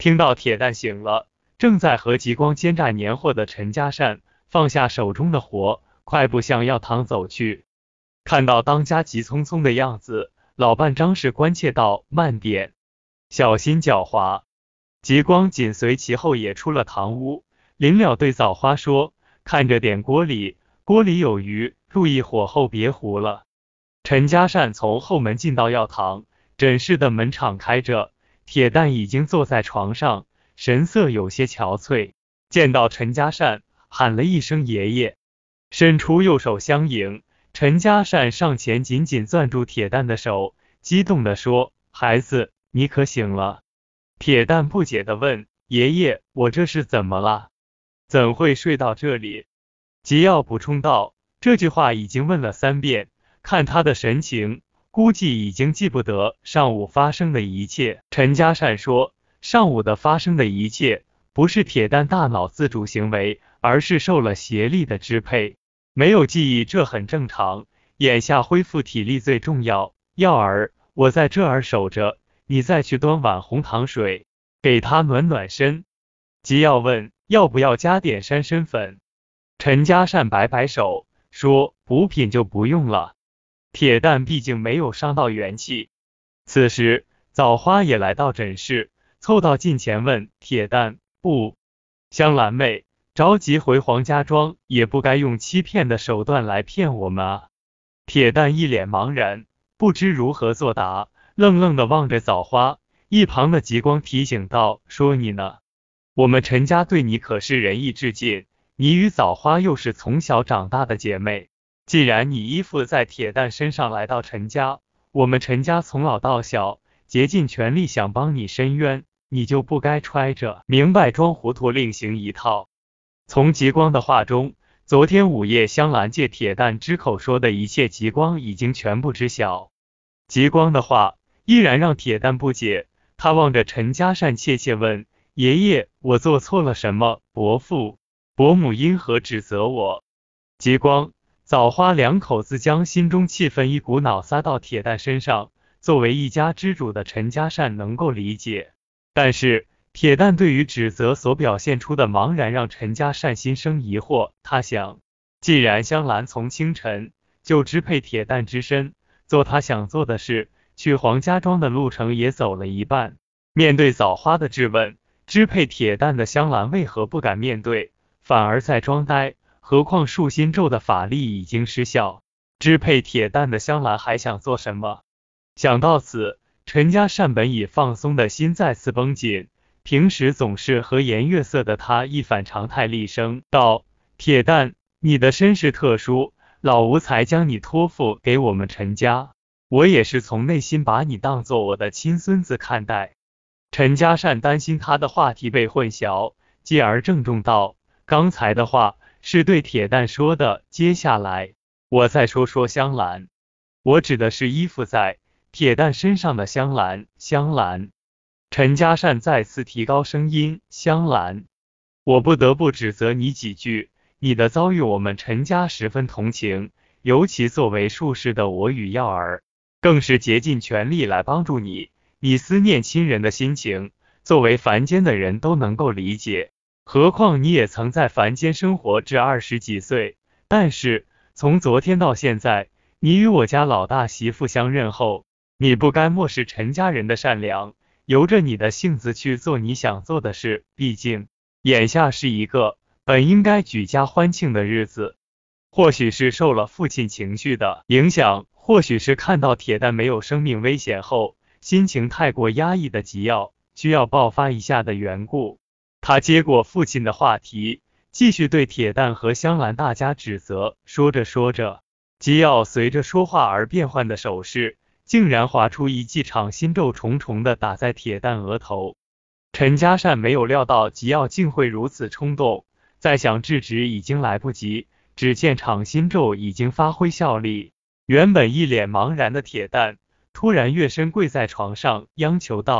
听到铁蛋醒了，正在和极光奸诈年货的陈家善放下手中的活，快步向药堂走去。看到当家急匆匆的样子，老伴张氏关切道：“慢点，小心脚滑。”极光紧随其后也出了堂屋，临了对枣花说：“看着点锅里，锅里有鱼，注意火候别糊了。”陈家善从后门进到药堂，诊室的门敞开着，铁蛋已经坐在床上，神色有些憔悴。见到陈家善，喊了一声“爷爷”，伸出右手相迎。陈家善上前紧紧攥住铁蛋的手，激动地说：“孩子，你可醒了？”铁蛋不解地问：“爷爷，我这是怎么了？怎会睡到这里？”吉耀补充道：“这句话已经问了三遍，看他的神情，估计已经记不得上午发生的一切。”陈家善说：“上午的发生的一切，不是铁蛋大脑自主行为，而是受了邪力的支配，没有记忆，这很正常。眼下恢复体力最重要。耀儿，我在这儿守着。”你再去端碗红糖水，给他暖暖身。吉耀问要不要加点山参粉，陈家善摆摆手说补品就不用了。铁蛋毕竟没有伤到元气。此时枣花也来到诊室，凑到近前问铁蛋不，香兰妹着急回黄家庄，也不该用欺骗的手段来骗我们啊。铁蛋一脸茫然，不知如何作答。愣愣的望着枣花，一旁的极光提醒道：“说你呢，我们陈家对你可是仁义至尽，你与枣花又是从小长大的姐妹。既然你依附在铁蛋身上来到陈家，我们陈家从老到小竭尽全力想帮你伸冤，你就不该揣着明白装糊涂另行一套。”从极光的话中，昨天午夜香兰借铁蛋之口说的一切，极光已经全部知晓。极光的话。依然让铁蛋不解，他望着陈家善，怯怯问：“爷爷，我做错了什么？伯父、伯母因何指责我？”极光、枣花两口子将心中气愤一股脑撒到铁蛋身上。作为一家之主的陈家善能够理解，但是铁蛋对于指责所表现出的茫然，让陈家善心生疑惑。他想，既然香兰从清晨就支配铁蛋之身，做他想做的事。去黄家庄的路程也走了一半，面对枣花的质问，支配铁蛋的香兰为何不敢面对，反而在装呆？何况树心咒的法力已经失效，支配铁蛋的香兰还想做什么？想到此，陈家善本已放松的心再次绷紧。平时总是和颜悦色的他一反常态，厉声道：“铁蛋，你的身世特殊，老吴才将你托付给我们陈家。”我也是从内心把你当做我的亲孙子看待。陈家善担心他的话题被混淆，继而郑重道：“刚才的话是对铁蛋说的，接下来我再说说香兰。我指的是依附在铁蛋身上的香兰。香兰。”陈家善再次提高声音：“香兰，我不得不指责你几句。你的遭遇，我们陈家十分同情，尤其作为术士的我与耀儿。”更是竭尽全力来帮助你，你思念亲人的心情，作为凡间的人都能够理解。何况你也曾在凡间生活至二十几岁。但是从昨天到现在，你与我家老大媳妇相认后，你不该漠视陈家人的善良，由着你的性子去做你想做的事。毕竟眼下是一个本应该举家欢庆的日子，或许是受了父亲情绪的影响。或许是看到铁蛋没有生命危险后，心情太过压抑的急要需要爆发一下的缘故，他接过父亲的话题，继续对铁蛋和香兰大家指责。说着说着，吉耀随着说话而变换的手势，竟然划出一记掌心咒，重重的打在铁蛋额头。陈家善没有料到吉耀竟会如此冲动，再想制止已经来不及，只见掌心咒已经发挥效力。原本一脸茫然的铁蛋，突然跃身跪在床上，央求道：“